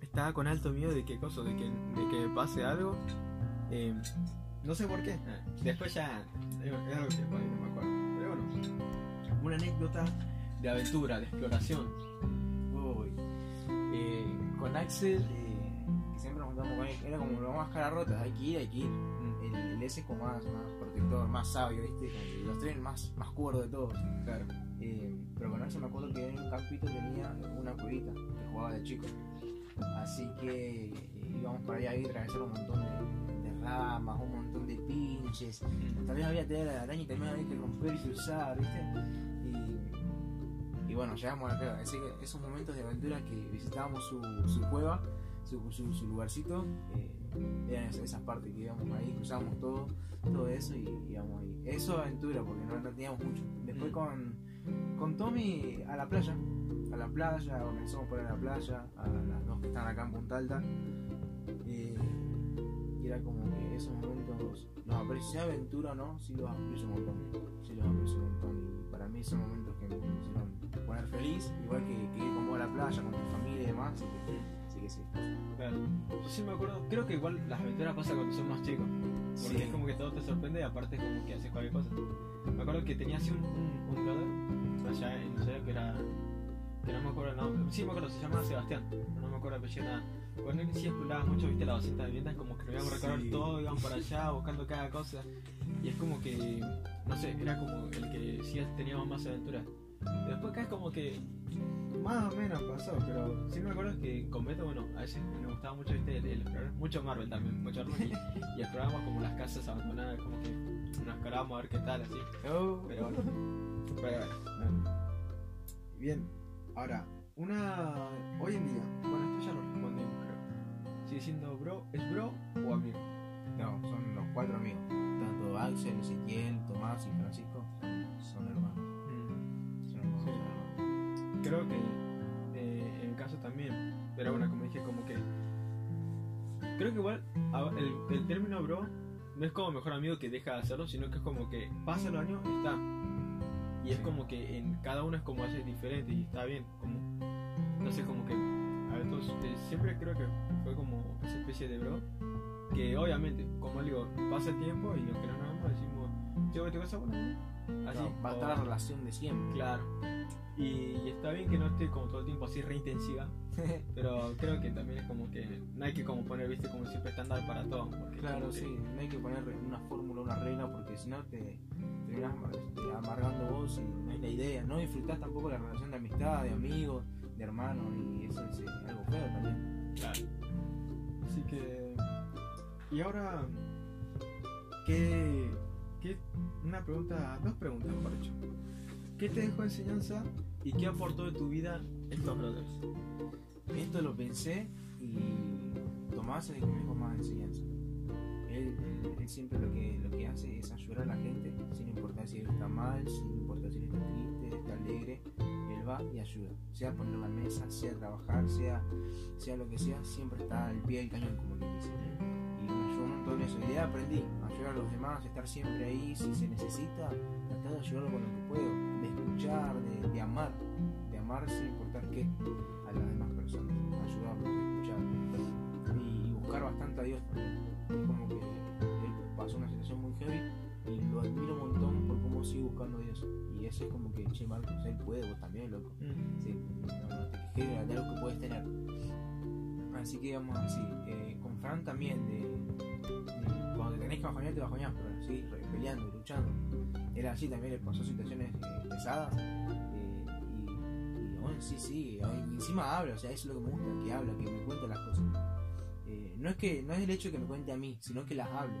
estaba con alto miedo de qué cosa, de que, de que pase algo. Eh, no sé por qué. Ah, Después ya, es es algo que después no me acuerdo. Pero bueno, una anécdota de aventura, de exploración. Uy. Eh, con Axel, eh, que siempre nos juntamos con él, era como lo más cara rota, hay que ir, hay que ir. El, el S es como más, más protector, más sabio, ¿viste? Como Los tres más, más cuerdos de todos. Claro. Eh, pero con Axel me acuerdo que en un campito tenía una cuevita que jugaba de chico. Así que eh, íbamos para allá y atravesar un montón de, de ramas, un montón de pinches. Tal vez había tela de araña y también había que romper y cruzar, ¿viste? Y, y bueno, llegamos a la cueva. Así que esos momentos de aventura que visitábamos su, su cueva, su, su, su lugarcito, eh, eran esas, esas partes que íbamos ahí, cruzábamos todo, todo eso y íbamos ahí. Eso aventura, porque no, no teníamos mucho. Después Mm. con, con Tommy a la playa, a la playa, comenzamos por ir a la playa, a las dos que están acá en Punta Alta. Eh, y era como que esos momentos, no, pero si sea aventura o no, sí los aprecio un montón. Sí los aprecio un montón. Y para mí son momentos que me hicieron poner feliz, igual que, que ir con vos a la playa, con tu familia y demás. Que que sí. Claro. Yo sí me acuerdo, creo que igual las aventuras pasan cuando son más chicos. Porque Sí. es como que todo te sorprende y aparte es como que haces cualquier cosa. Me acuerdo que tenía así un, un, un brother allá en Liceo que era. que no me acuerdo el nombre. Sí me acuerdo, se llamaba Sebastián, no me acuerdo el apellido nada. Con él sí exploraba mucho, viste, la 200 viviendas, como que nos íbamos a recorrer Sí. todo, íbamos para allá buscando cada cosa. Y es como que, no sé, era como el que sí teníamos más aventuras. Después acá es como que más o menos pasó, pero sí me acuerdo que con Beto, bueno, a veces me gustaba mucho viste, el, el explorar, mucho Marvel también, mucho Marvel, y, y explorábamos como las casas abandonadas, como que nos cargamos a ver qué tal, así. Oh. Pero bueno. Pero bueno. Bien, ahora, una. Hoy en día, bueno, esto ya lo respondimos, creo. ¿Sigue siendo bro? ¿Es bro o amigo? No, son los cuatro amigos. Tanto Axel, Ezequiel, Tomás y Francisco son hermanos. Creo que eh, en caso también. Pero bueno, como dije, como que. Creo que igual a- el, el término bro no es como mejor amigo que deja de hacerlo, sino que es como que pasa los años y está. Y es como que en cada uno es como hace diferente y está bien. Como, entonces, como que. A ver, entonces, eh, siempre creo que fue como esa especie de bro. Que obviamente, como digo, pasa el tiempo y aunque no nos vemos, decimos, che, güey, ¿te pasa bueno? Así. Claro, va a estar la relación de siempre. Claro. Y, está bien que no esté como todo el tiempo así re intensiva, pero creo que también es como que no hay que como poner, viste, como siempre estándar para todo. Claro, sí, no hay que poner una fórmula, una regla, porque si no te terminas amar- amargando vos y no es la idea. No disfrutás tampoco la relación de amistad, de amigos, de hermanos, y eso es eh, algo feo también. Claro. Así que. Y ahora. ¿Qué. qué una pregunta. Dos preguntas, mejor dicho. ¿Qué te dejó enseñanza y qué aportó de tu vida estos brothers? Esto lo pensé y Tomás es el que me dejó más enseñanza. Él, él- siempre lo que, lo que hace es ayudar a la gente, sin importar si está mal, sin importar si está triste, está alegre, él va y ayuda. Sea poner la mesa, sea trabajar, sea, sea lo que sea, siempre está al pie del cañón, como que dice. Y me ayudó un montón eso. Y de aprendí a ayudar a los demás, estar siempre ahí, si se necesita, tratar de ayudarlo con lo que puedo, escuchar, de, de amar, de amar sin importar qué a las demás personas, ayudarlos, escuchar y, y buscar bastante a Dios también. Es como que él pasó una situación muy heavy y lo admiro un montón por cómo sigue buscando a Dios. Y eso es como que, che, Marcos, él puede, vos también, loco. Sí, no, no te quejes de algo que puedes tener. Así que vamos así, eh, con Fran también, de, cuando te tenés que bajonear, te bajoneás, pero sí, re- peleando, luchando. Era así, también le pasó situaciones eh, pesadas. eh, y, y sí, sí, encima habla, o sea, eso es lo que me gusta, que habla, que me cuenta las cosas. Eh, no es que no es el hecho de que me cuente a mí, sino que las hable,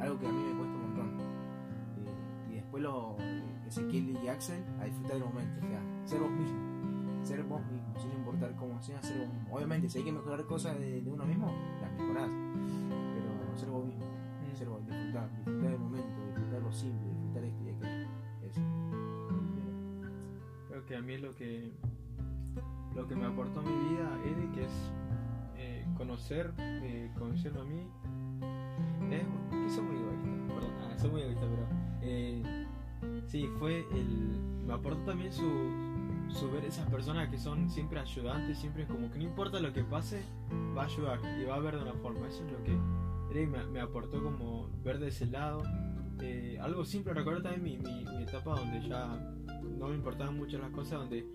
algo que a mí me cuesta un montón. Y después lo Ezequiel y Axel a disfrutar del momento, o sea, ser vos mismo, ser vos mismo, importar cómo sea, ser vos mismo. Obviamente, si hay que mejorar cosas de, de uno mismo, las mejorás, pero ser vos mismo, ser vos, disfrutar, disfrutar del momento, disfrutar lo simple, disfrutar esto y aquello. Eso. Creo que a mí lo que lo que me aportó mi vida que es eh, conocer, eh, a mí, es que soy muy egoísta, perdón, ah, soy muy egoísta, pero eh, sí, fue el, me aportó también su, su ver esas personas que son siempre ayudantes, siempre como que no importa lo que pase, va a ayudar y va a ver de una forma, eso es lo que me, me aportó como ver de ese lado, eh, algo simple, recuerdo también mi, mi, mi etapa donde ya no me importaban mucho las cosas, donde,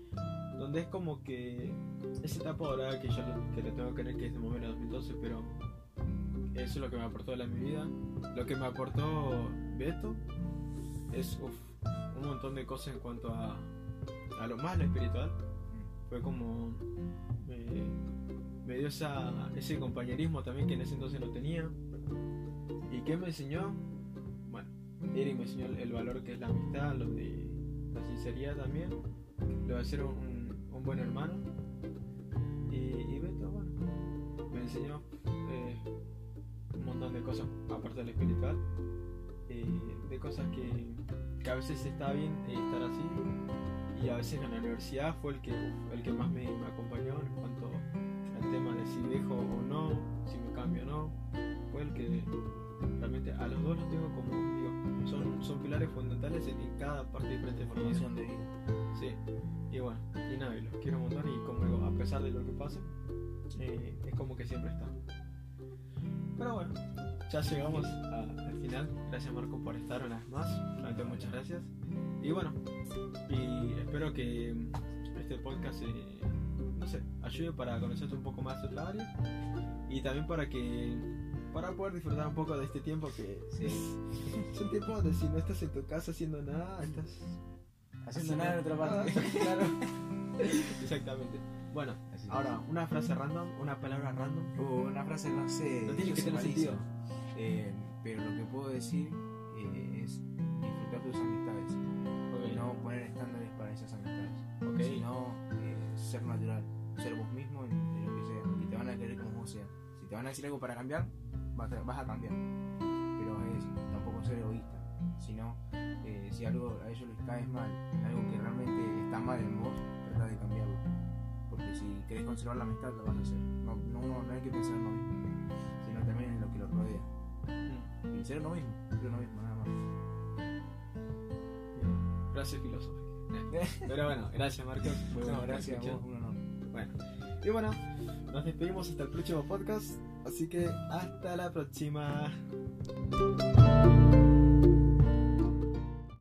donde es como que esa etapa ahora que yo que le tengo que creer que es de momento 2012, pero eso es lo que me aportó la mi vida. Lo que me aportó Beto es uf, un montón de cosas en cuanto a, a lo más lo espiritual. Fue como me, me dio esa, ese compañerismo también que en ese entonces no tenía. ¿Y qué me enseñó? Bueno, Eric me enseñó el, valor que es la amistad, lo de la sinceridad también, lo de ser un, un buen hermano. Y, y Beto, bueno, me enseñó eh, un montón de cosas, aparte del espiritual, eh, de cosas que, que a veces está bien eh, estar así. Y a veces en la universidad fue el que, el que más me, me acompañó en cuanto al tema de si dejo o no, si me cambio o no. Fue el que realmente a los dos los tengo como, digo, son, son pilares fundamentales en, en cada parte diferente de. Formación de vida. Sí, y bueno, y nada, y los quiero un montón y como digo, a pesar de lo que pase, eh, es como que siempre está. Pero bueno, ya llegamos al final. Gracias Marco por estar una vez más. Realmente muchas gracias. Y bueno, y espero que este podcast, eh, no sé, ayude para conocerte un poco más de otra área y también para que para poder disfrutar un poco de este tiempo que Sí. es, es un tiempo donde si no estás en tu casa haciendo nada, estás Haciendo nada en otra parte. claro. Exactamente. Bueno, ahora una frase random, una palabra random. Uh, una frase, no sé. No tiene que tener sentido. Eh, pero lo que puedo decir eh, es tus amistades. Poner estándares para esas amistades. Ok. Sino eh, ser natural, ser vos mismo en, en lo que sea. Y te van a querer como vos seas. Si te van a decir algo para cambiar, vas a, vas a cambiar. Pero es tampoco ser egoísta. Sino, eh, si algo a ellos les cae mal, algo que realmente está mal en vos, trata de cambiarlo. Porque si querés conservar la amistad, lo vas a hacer. No, no, no, hay que pensar en lo mismo, sino también en lo que los rodea. Mm. Y ser lo mismo, ser lo mismo, nada más. Frase filosófica. Pero bueno, gracias Marcos. No, gracias a vos, un honor. Bueno, y bueno, nos despedimos hasta el próximo podcast. Así que hasta la próxima.